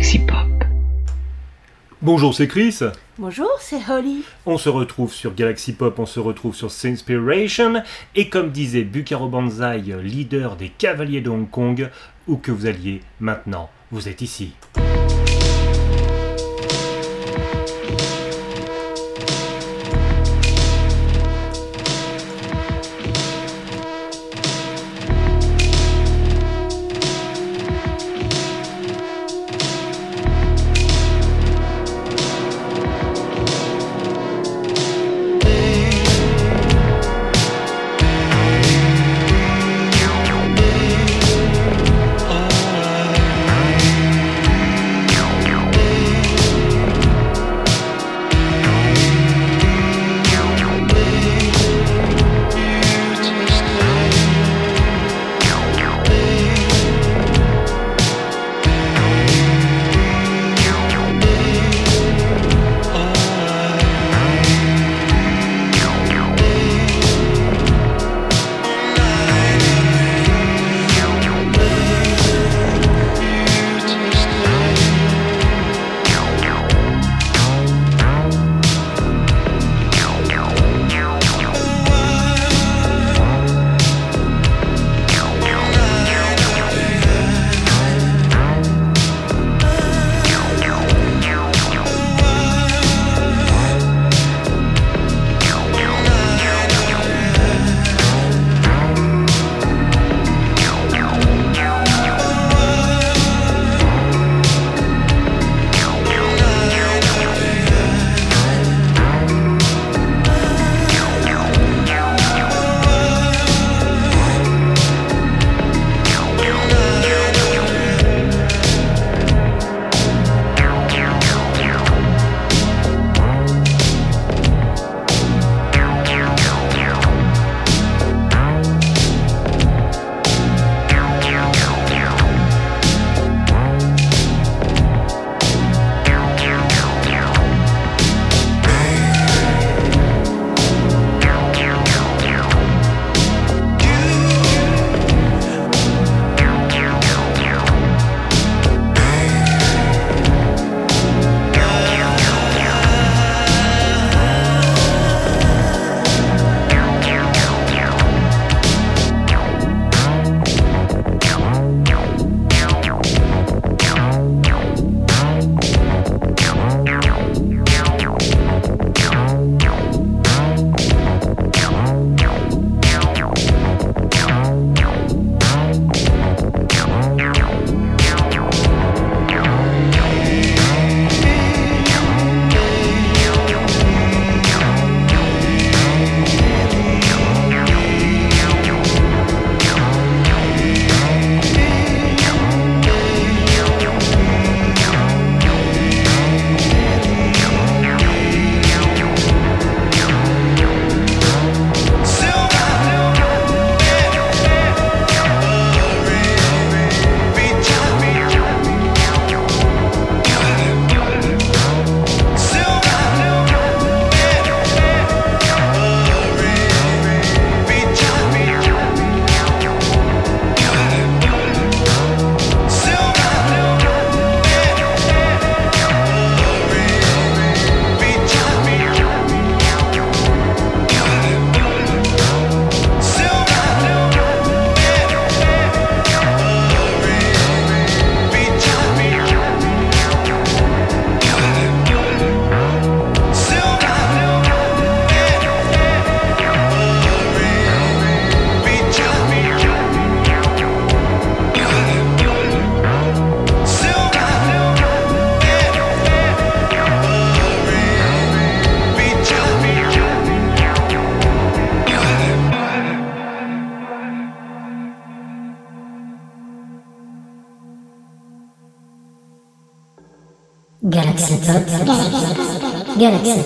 Galaxy Pop. Bonjour, c'est Chris. Bonjour, c'est Holly. On se retrouve sur Galaxy Pop, on se retrouve sur Sinspiration. Et comme disait Bukaro Banzai, leader des Cavaliers de Hong Kong, où que vous alliez maintenant, vous êtes ici.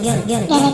Galaxy Pop. Galaxy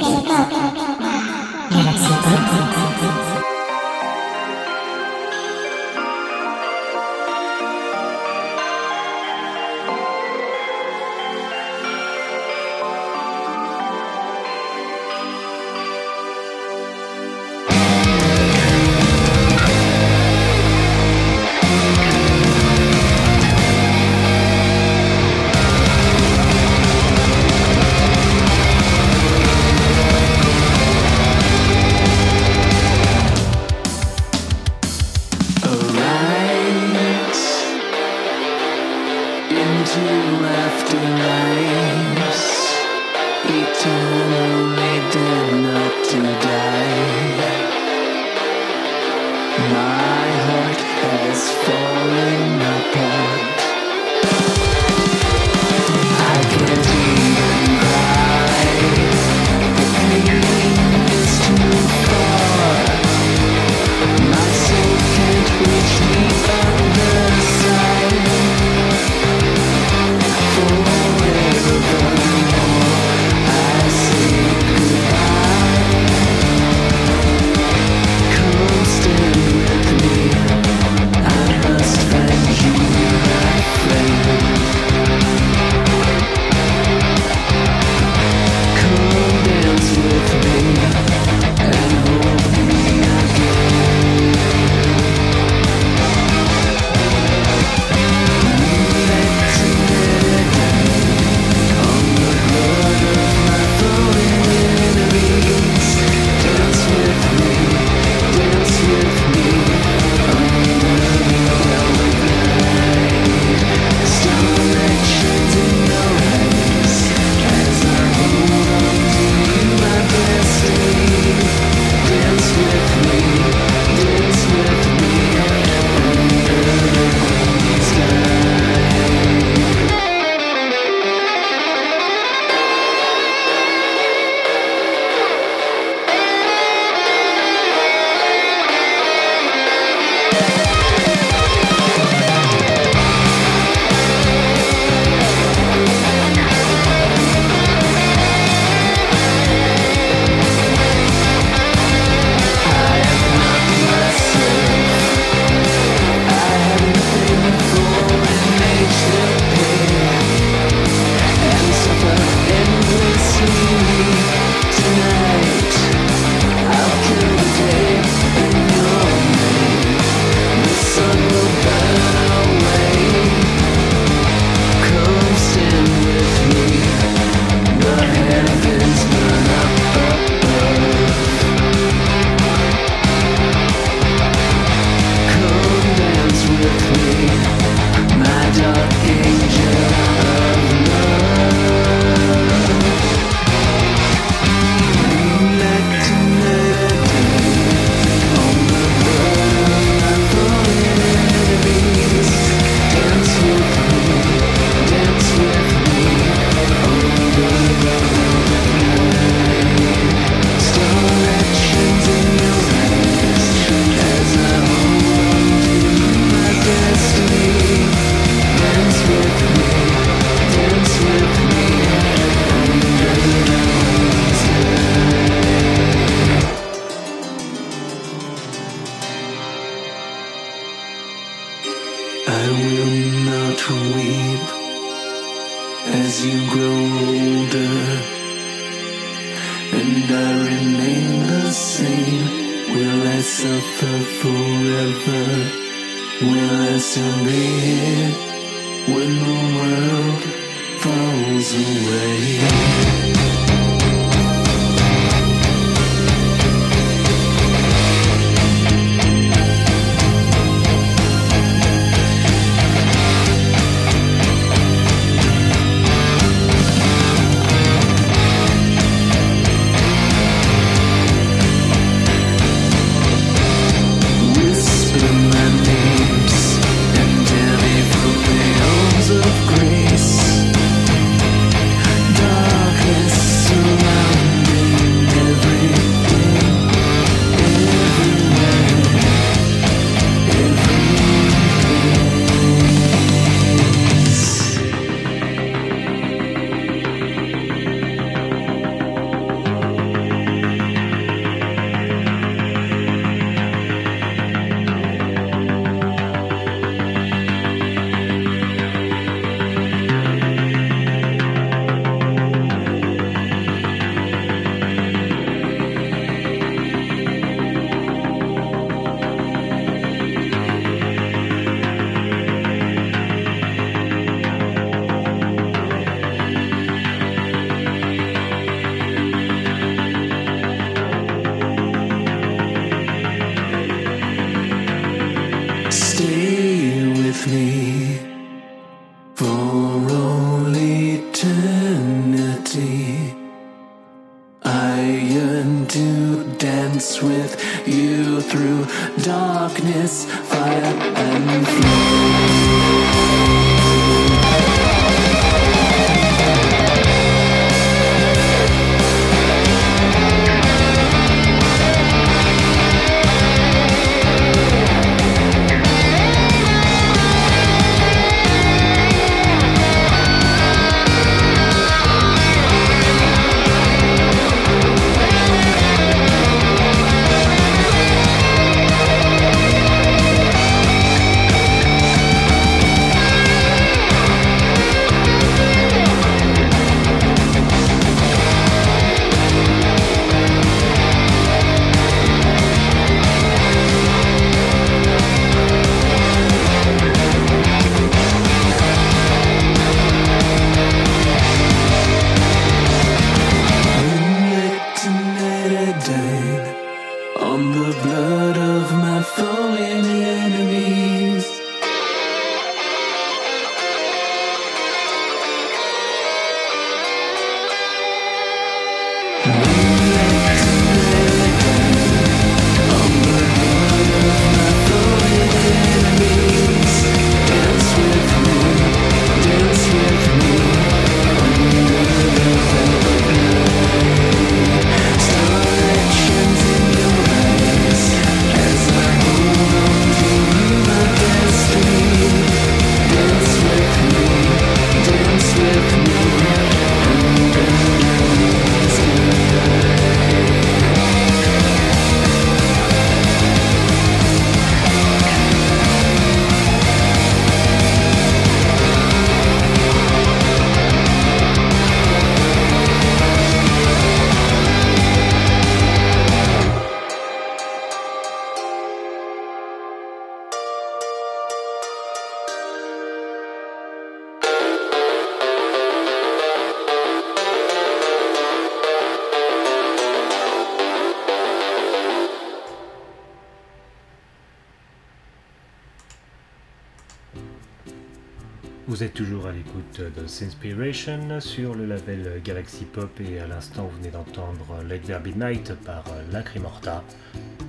Vous êtes toujours à l'écoute de Sinspiration sur le label Galaxy Pop et à l'instant vous venez d'entendre Let There Be Night par Lacrimorta,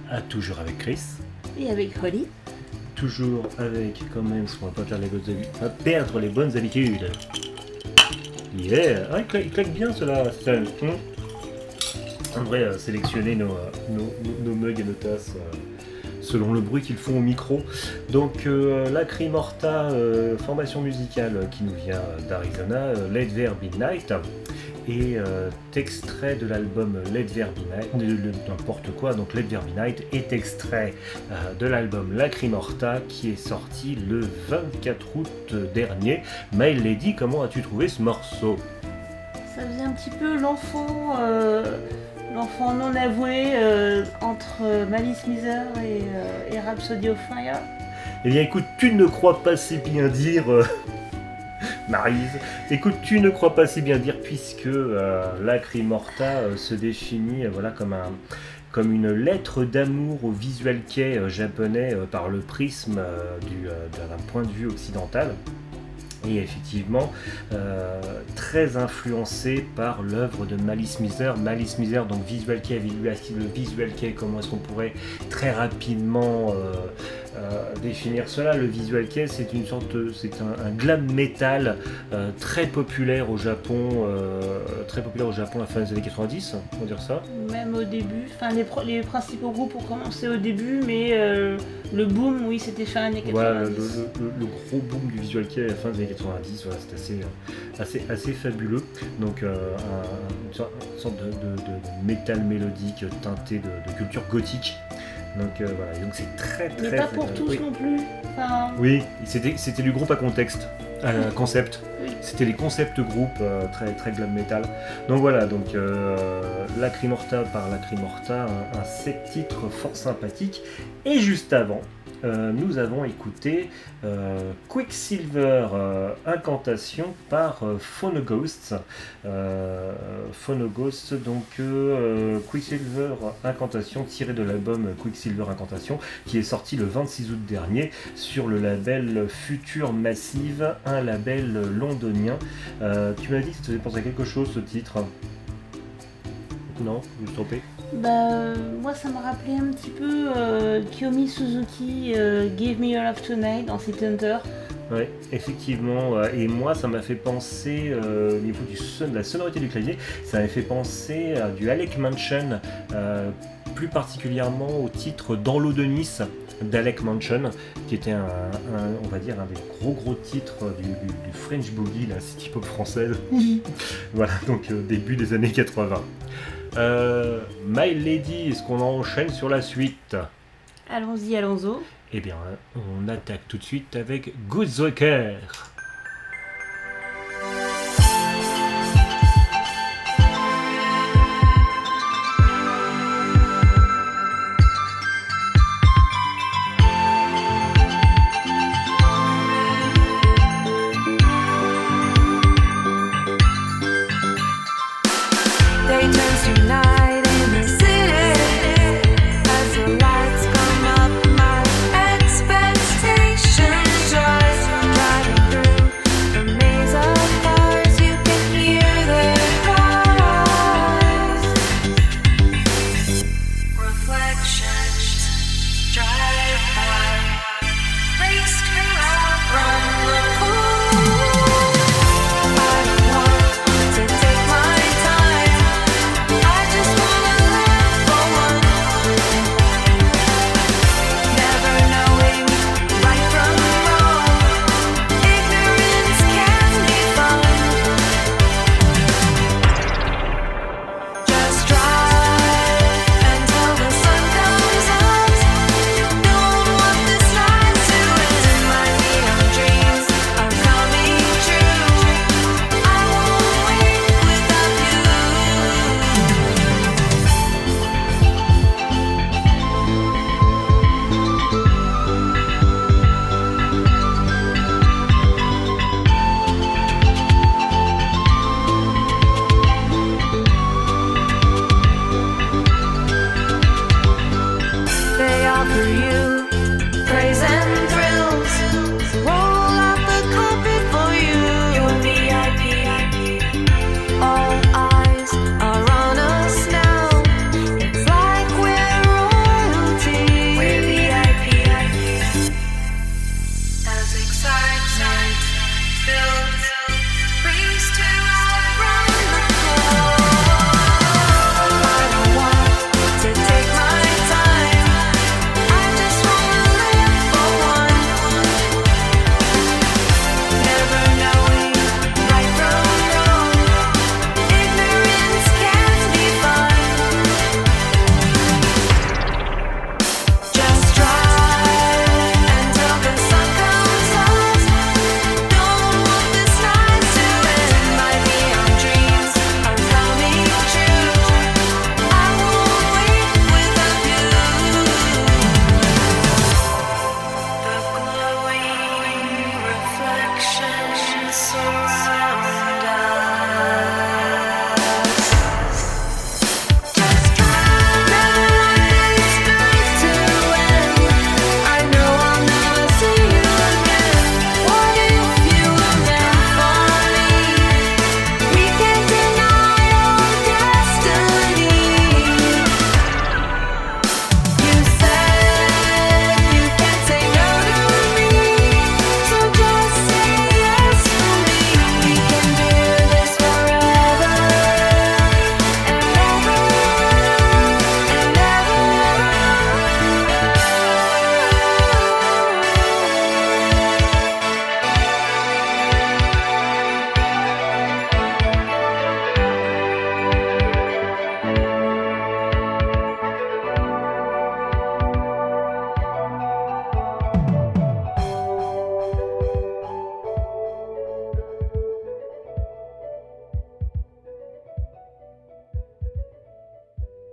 à toujours avec Chris. Et avec Holly. Toujours avec quand même, qu'on va pas, faire les pas perdre les bonnes habitudes. Yeah, ah, il, claque, il claque bien cela. Hum. On devrait euh, sélectionner nos, euh, nos, nos- nos mugs et nos tasses euh, selon le bruit qu'ils font au micro. Donc euh, Lacrimorta, euh, formation musicale qui nous vient d'Arizona, euh, Let There Night, et extrait de l'album Let There Night, n'importe quoi, donc Let There Night est extrait de l'album Lacrimorta qui est sorti le 24 août dernier. My Lady, comment as-tu trouvé ce morceau? Ça faisait un petit peu l'enfant l'enfant non avoué euh, entre Malice Miser et, euh, et Rhapsody of Fire. Eh bien écoute, tu ne crois pas si bien dire, euh, Maryse. Écoute, tu ne crois pas si bien dire puisque Lacrimorta euh, se définit comme, un, comme une lettre d'amour au visual kei euh, japonais par le prisme du, d'un point de vue occidental. Et effectivement, euh, très influencé par l'œuvre de Malice Miser. Malice Miser, donc visual kei, le visual kei, comment est-ce qu'on pourrait très rapidement euh, euh, définir cela. Le visual kei, c'est une sorte, c'est un, un glam metal euh, très populaire au Japon, euh, très populaire au Japon à la fin des années 90, on va dire ça. Même au début, enfin les, principaux groupes ont commencé au début, mais le boom, oui, c'était fin années 90. Voilà, le, le- le- le gros boom du visual kei à la fin des années 90, voilà, c'est assez, assez, assez fabuleux. Donc un- une sorte, de, de- de- de métal mélodique teinté de, de culture gothique. Donc euh, voilà, donc c'est très très... mais pas pour euh, tous oui. non plus. Enfin, Oui, c'était, c'était du groupe à contexte, à concept. Oui. C'était les concepts groupes euh, très, très glam metal. Donc voilà, donc Lacrimorta par Lacrimorta, un, un sept titres fort sympathique. Et juste avant, euh, nous avons écouté euh, Quicksilver euh, Incantation par Phonoghosts. Euh, Phonoghosts, donc Quicksilver Incantation tiré de l'album Quicksilver Incantation qui est sorti le 26 août dernier sur le label Future Massive, un label londonien. Tu m'as dit que ça te faisait penser à quelque chose ce titre? Non, je me trompé. bah, euh, moi ça me rappelait un petit peu euh, Kiyomi Suzuki, euh, Give Me Your Love Tonight dans City Hunter. Ouais, effectivement. et moi, ça m'a fait penser, euh, au niveau du son, de la sonorité du clavier, ça m'a fait penser à du Alec Mansion, euh, plus particulièrement au titre Dans l'eau de Nice d'Alec Mansion, qui était un, un- on va dire, un des gros gros titres du, du- du French Boogie, la city pop française. Voilà, donc euh, début des années 80. Euh, My Lady, est-ce qu'on enchaîne sur la suite Allons-y, allons-y. Eh bien, on attaque tout de suite avec Good Zucker.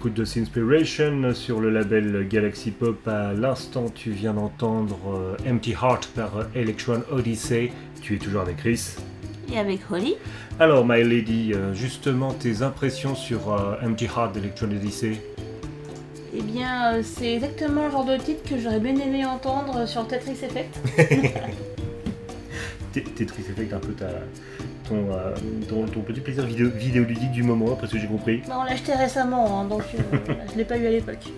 l'écoute de Sinspiration sur le label Galaxy Pop. À l'instant, tu viens d'entendre euh, Empty Heart par euh, Electron Odyssey. Tu es toujours avec Chris. Et avec Holly. Alors, My Lady, euh, justement, tes impressions sur euh, Empty Heart d'Electron Odyssey? Eh bien, euh, c'est exactement le genre de titre que j'aurais bien aimé entendre sur Tetris Effect. Tetris Effect, un peu ta, ton, euh, ton, ton petit plaisir vidéo, vidéoludique du moment, après ce que j'ai compris. Bah, on l'a acheté récemment, hein, donc euh, je l'ai pas eu à l'époque.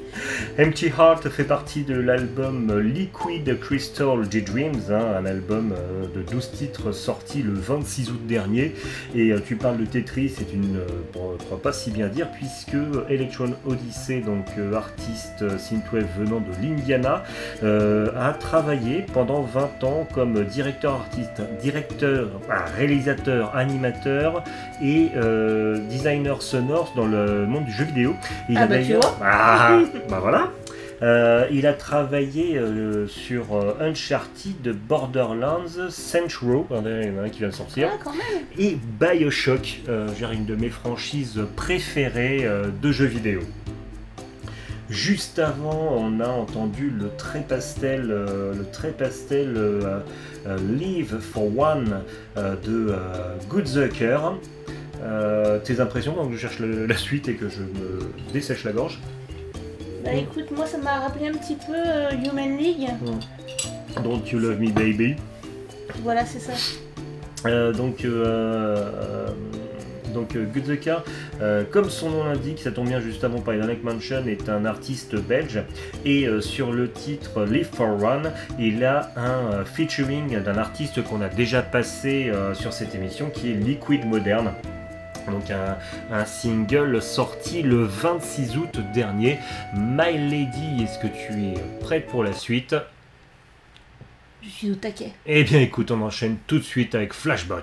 Empty Heart fait partie de l'album Liquid Crystal G-Dreams, hein, un album euh, de 12 titres sorti le 26 août dernier. Et tu parles de Tetris, c'est une, bon, je crois pas si bien dire, puisque Electron Odyssey, donc artiste synthwave venant de l'Indiana, a travaillé pendant 20 ans comme directeur artiste, directeur, ah, réalisateur, animateur et euh, designer sonore dans le monde du jeu vidéo. Il Ah a bah, tu d'ailleurs- vois. Ah, bah voilà. Euh, il a travaillé euh, sur euh, Uncharted, Borderlands, Saints Row, il y en a un qui vient de sortir, Ah, quand même et Bioshock, une de mes franchises préférées de jeux vidéo. Juste avant, on a entendu le très pastel, euh, le très pastel euh, euh, Live for One euh, de Good Zucker. Tes impressions, donc je cherche le- la suite et que je me dessèche la gorge? Bah écoute, moi ça m'a rappelé un petit peu Human League. Don't You Love Me Baby? Voilà, c'est ça. Donc, donc euh, Gutzeka, euh, comme son nom l'indique, ça tombe bien juste avant par Dynamic Mansion, est un artiste belge. Et euh, sur le titre Live for Run, il a un featuring d'un artiste qu'on a déjà passé sur cette émission qui est Liquid Modern. Donc un, un single sorti le 26 août dernier. My Lady, est-ce que tu es prête pour la suite? Je suis au taquet. Eh bien écoute, on enchaîne tout de suite avec Flashbot.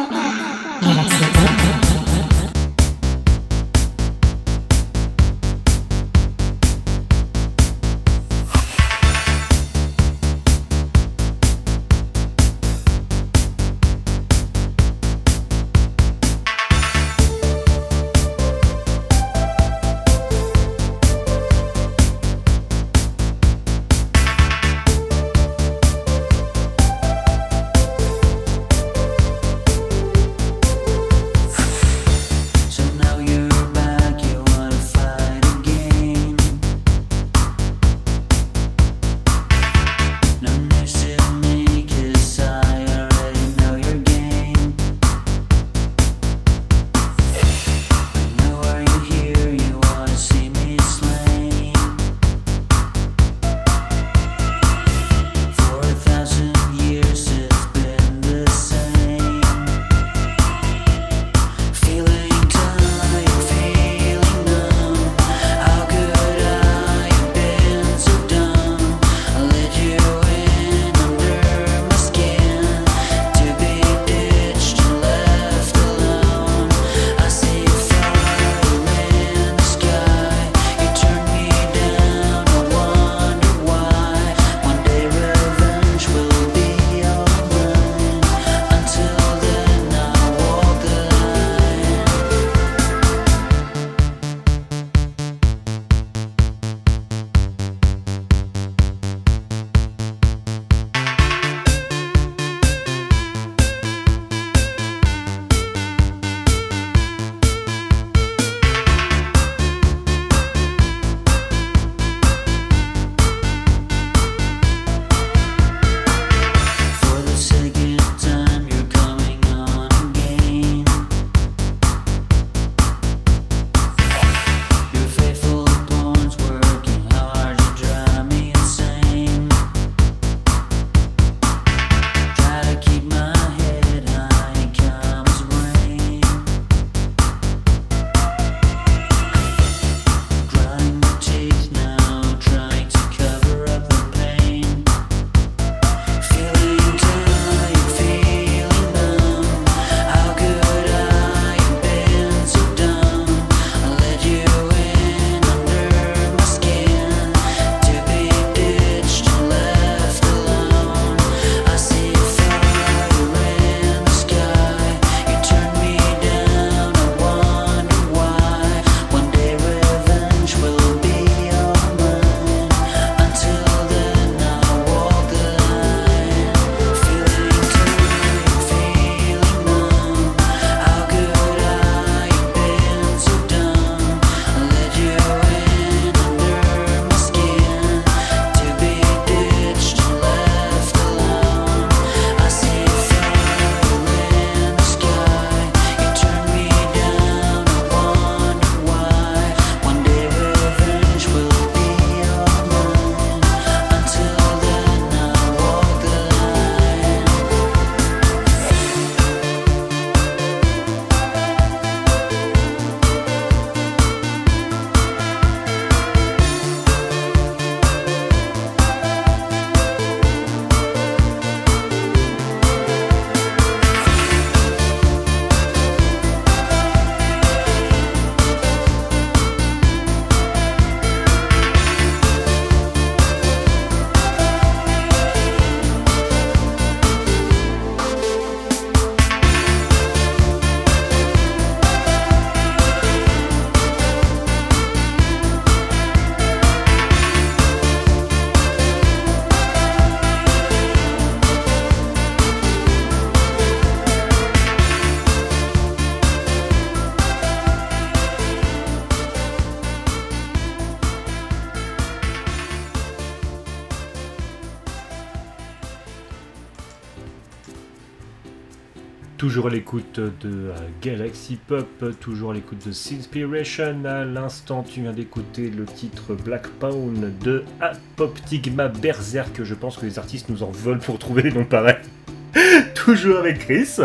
Toujours à l'écoute de euh, Galaxy Pop, toujours à l'écoute de Sinspiration. À l'instant, tu viens d'écouter le titre Black Pound de Apoptigma Berserk. Je pense que les artistes nous en veulent pour trouver des noms pareils. toujours avec Chris.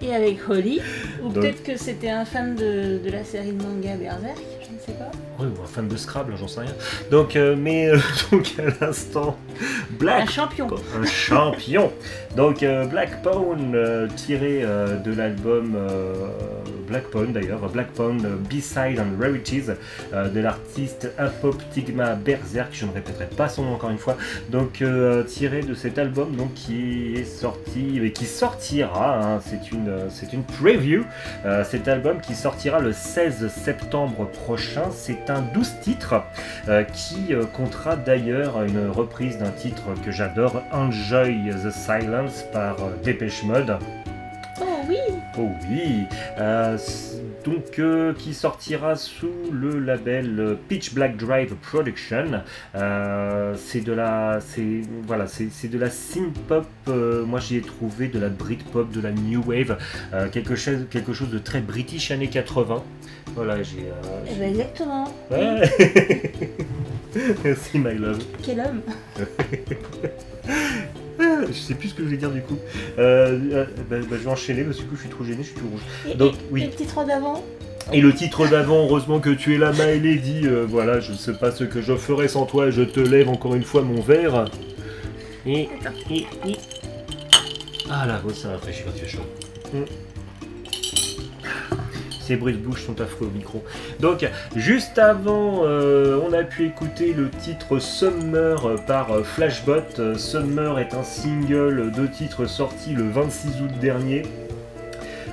Et avec Holly, ou peut-être que c'était un fan de, de la série de manga Berserk, je ne sais pas. Oui, ou un fan de Scrabble, j'en sais rien. Donc, euh, mais euh, donc à l'instant, Un Black champion. un champion. Donc euh, Black Pawn euh, tiré de l'album Black Pawn d'ailleurs, Black euh, B-Side and Rarities de l'artiste Apoptigma Berserk, je ne répéterai pas son nom encore une fois. Donc tiré de cet album donc qui est sorti et qui sortira, hein, c'est une c'est une preview. Cet album qui sortira le 16 septembre prochain, c'est un 12 titres euh, qui euh, comptera d'ailleurs une reprise d'un titre que j'adore, Enjoy the Silence par euh, Dépêche Mode. Oh oui Oh oui Donc euh, qui sortira sous le label euh, Pitch Black Drive Production. Euh, c'est de la, c'est voilà, c'est c'est de la synth pop. euh, moi j'y ai trouvé de la Britpop, de la new wave, quelque chose, quelque chose de très british années 80. Voilà, j'ai. Eh ben exactement. Ouais. Merci my love. Quel homme Je sais plus ce que je voulais dire du coup. Euh, euh, bah, bah, je vais enchaîner parce que du coup je suis trop gêné, je suis tout rouge. Et, Donc, et- oui. et le titre d'avant Et le titre d'avant, heureusement que tu es là, My Lady. euh, voilà, je ne sais pas ce que je ferais sans toi. Je te lève encore une fois mon verre. Et, et, et. Ah là, oh, ça rafraîchit quand tu es chaud. Mm. Ces bruits de bouche sont affreux au micro. Donc, juste avant, euh, on a pu écouter le titre Summer par euh, Flashbot. Summer est un single de titre sorti le 26 août dernier.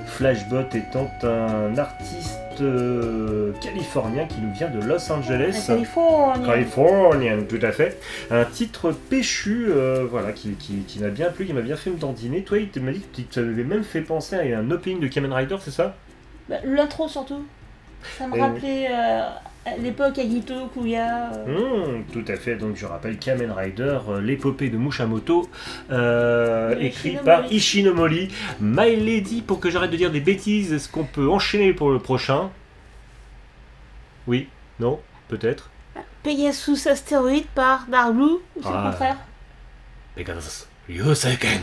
Flashbot étant un artiste euh, californien qui nous vient de Los Angeles. Californie. Californian, tout à fait. Un titre péchu, euh, voilà, qui, qui- qui m'a bien plu, qui m'a bien fait me dandiner. Toi, il m'a dit que tu t'avais même fait penser à un opening de Kamen Rider, c'est ça? Bah, L'intro surtout. Ça me Et- rappelait euh, à l'époque Agito, Kuya. euh, Hmm, Tout à fait, donc je rappelle Kamen Rider, euh, l'épopée de Mushamoto, euh, De écrit Ishinomori. par Ishinomori. My Lady, pour que j'arrête de dire des bêtises, est-ce qu'on peut enchaîner pour le prochain? Oui? Non? Peut-être? Pegasus Astéroïde par Dark Blue, ou c'est Ah. le contraire? Pegasus Ryuseiken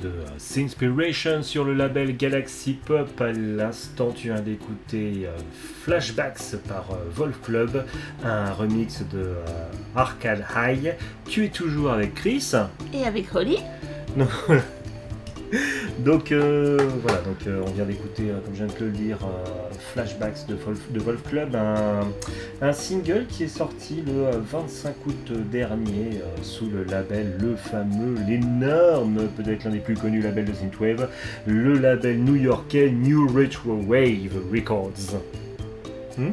De euh, Sinspiration sur le label Galaxy Pop. À l'instant, tu viens d'écouter euh, Flashbacks par euh, Wolf Club, un remix de euh, Arcade High. Tu es toujours avec Chris. Et avec Holly, Donc, donc euh, voilà, donc euh, on vient d'écouter, euh, comme je viens de le dire, Flashbacks de Wolf, Club, un, single qui est sorti le euh, 25 août dernier sous le label, le fameux, l'énorme, peut-être l'un des plus connus labels de Synthwave, le label new-yorkais New Retro Wave Records. Hmm?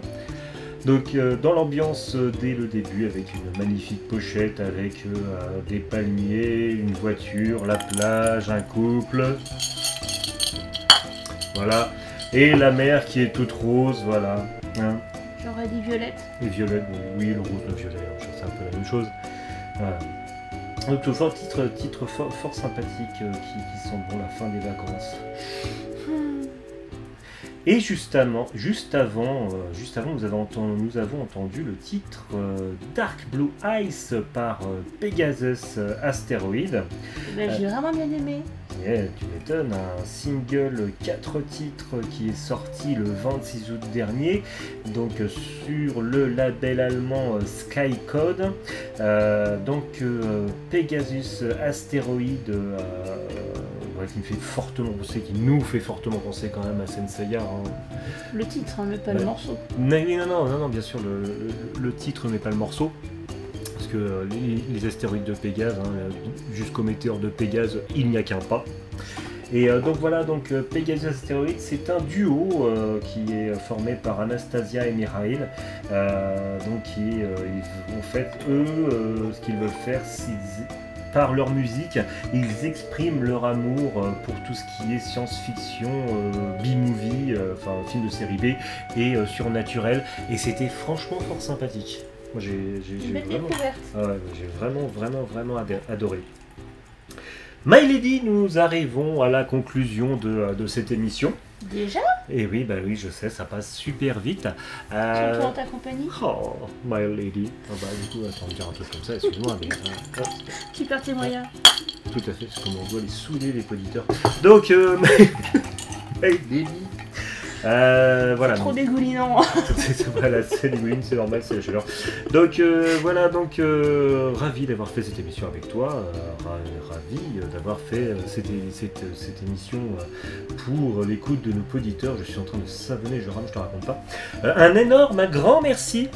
Donc euh, dans l'ambiance euh, dès le début avec une magnifique pochette avec euh, des palmiers, une voiture, la plage, un couple. Voilà. Et la mer qui est toute rose, voilà. Hein. j'aurais dit Violette. Et violette, oui, oui, le rose, le violet, hein, c'est un peu la même chose. Voilà. Donc toujours titre, titre fort, fort sympathique qui, qui sent bon la fin des vacances. Et justement, juste avant, euh, juste avant nous, avons entendu, nous avons entendu le titre euh, Dark Blue Ice par euh, Pegasus euh, Asteroid. Ben, J'ai vraiment bien aimé. Tu m'étonnes, un single 4 titres qui est sorti le 26 août dernier, donc sur le label allemand Skycode. Euh, donc euh, Pegasus Asteroid, euh, ouais, qui me fait fortement penser, qui nous fait fortement penser quand même à Senseiya. hein. Le titre, hein, mais pas le morceau. Mais non, non, non, non, bien sûr, le, le- le titre n'est pas le morceau. Les, astéroïdes de Pégase, hein, euh, jusqu'au météore de Pégase, il n'y a qu'un pas. Et euh, donc voilà, donc euh, Pegasus Asteroid, c'est un duo qui est formé par Anastasia et Mikhail. Euh, donc qui, ils- en fait, eux, ce qu'ils veulent faire, c'est par leur musique, ils expriment leur amour pour tout ce qui est science-fiction, B-movie, enfin film de série B et surnaturel. Et c'était franchement fort sympathique. Moi j'ai vraiment, ah ouais, j'ai vraiment, vraiment, vraiment adoré. My Lady, nous arrivons à la conclusion de, euh, de cette émission. Déjà? Et oui, bah oui, je sais, ça passe super vite. Euh, en ta compagnie? Oh, My Lady. Ah bah du coup, attends, dire un truc comme ça, excuse-moi, mais... euh, tes moyens? Tout à fait, c'est comme on doit les saouler les auditeurs. Donc, euh, My Lady. Euh, voilà. Trop dégoulinant. C'est- voilà, c'est les mouines, c'est normal, c'est la chaleur. Donc euh, voilà, donc euh, ravi d'avoir fait cette émission avec toi, ra- ravi d'avoir fait cette, cette, cette émission pour l'écoute de nos auditeurs. Je suis en train de savonner, je rame, je te raconte pas. Un énorme, un grand merci.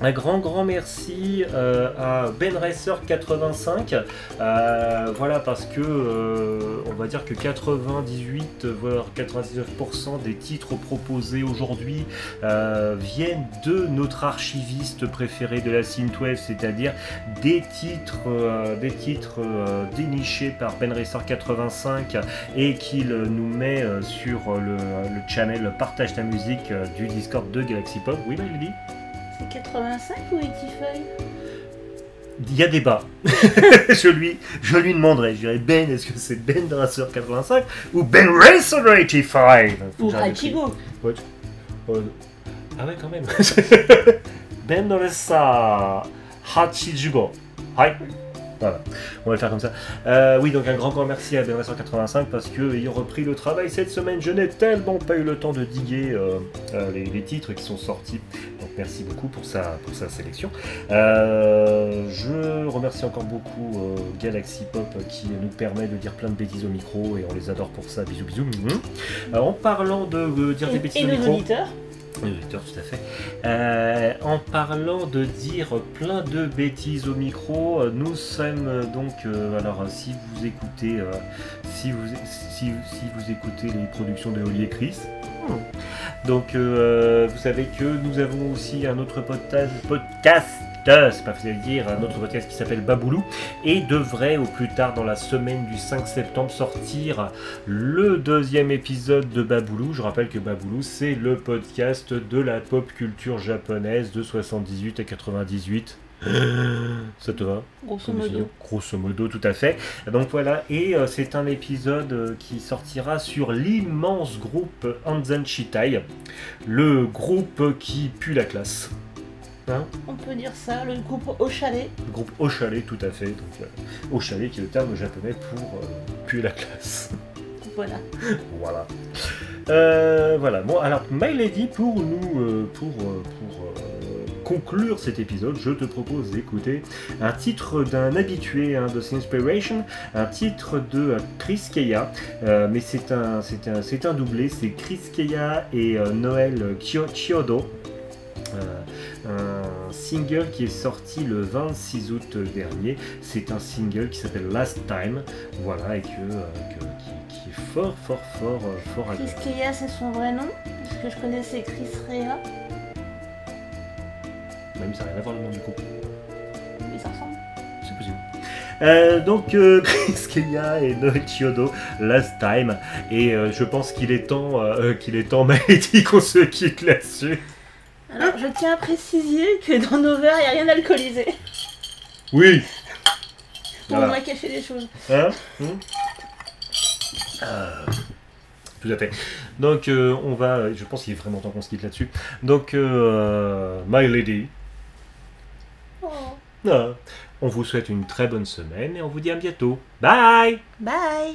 Un grand grand merci euh, à Ben Racer 85. Euh, voilà parce que euh, on va dire que 98 voire 99% des titres proposés aujourd'hui viennent de notre archiviste préféré de la synthwave, c'est-à-dire des titres, des dénichés par Ben Racer 85 et qu'il nous met sur le, channel Partage ta musique du Discord de Galaxy Pop. Oui, Maëlie C'est 85 ou 85 Il y a débat. je, lui, je lui demanderai. Je dirais Ben, est-ce que c'est Ben Racer 85 ou Ben Racer 85 Faut Ou. Hachigo Ouais, euh, Ah ouais, quand même. ben Racer Hachijugo. Hi. Voilà, on va le faire comme ça. Euh, oui, donc un grand grand merci à Ben Racer 85 parce qu'ils ont repris le travail cette semaine. Je n'ai tellement pas eu le temps de diguer euh, euh, les, les titres qui sont sortis. Donc merci beaucoup pour sa, pour sa sélection. Euh, je remercie encore beaucoup Galaxy Pop qui nous permet de dire plein de bêtises au micro et on les adore pour ça. Bisous bisous. Mhm. En parlant de dire des bêtises et au nos micro. auditeurs Oui, Victor, tout à fait. Euh, en parlant de dire plein de bêtises au micro, euh, nous sommes euh, donc, euh, alors si vous écoutez, euh, si vous si, si vous écoutez les productions de Oli et Chris, hmm, donc vous savez que nous avons aussi un autre podcast, C'est pas facile à dire, un autre podcast qui s'appelle Baboulou et devrait au plus tard dans la semaine du 5 septembre sortir le deuxième épisode de Baboulou. Je rappelle que Baboulou, c'est le podcast de la pop culture japonaise de 78 à 98. Ça te va? Grosso modo. Grosso modo, tout à fait. Donc voilà, et euh, c'est un épisode euh, qui sortira sur l'immense groupe Anzan Shitai, le groupe qui pue la classe. Hein On peut dire ça, le groupe au chalet. le groupe au chalet, tout à fait. Donc, euh, au chalet qui est le terme japonais pour euh, puer la classe. Voilà. Voilà. Euh, voilà. Bon, alors, My Lady, pour nous, euh, pour, euh, pour conclure cet épisode, je te propose d'écouter un titre d'un habitué hein, de Inspiration, un titre de Chris euh, mais c'est un, c'est un, c'est un doublé, c'est Chris Keya et euh, Noël Chiodo. Euh, un single qui est sorti le 26 août dernier. C'est un single qui s'appelle Last Time, voilà, et que, euh, que- qui, qui est fort, fort, fort, euh, fort Chris agréable. Keya, c'est son vrai nom? Parce que je connaissais Chris Rea. Même ça n'a rien à voir le nom du groupe, Mais ça ressemble. c'est possible. Euh, donc euh, Chris Kenya et Noel Chiodo, Last Time, et euh, je pense qu'il est temps, qu'il est temps, Maëty, qu'on se quitte là-dessus. Je tiens à préciser que dans nos verres, il n'y a rien d'alcoolisé. Oui Pour voilà. moins cacher les choses. Hein hmm ah, Tout à fait. Donc, euh, on va. Je pense qu'il est vraiment temps qu'on se quitte là-dessus. Donc, euh, My Lady. Oh. Ah, on vous souhaite une très bonne semaine et on vous dit à bientôt. Bye Bye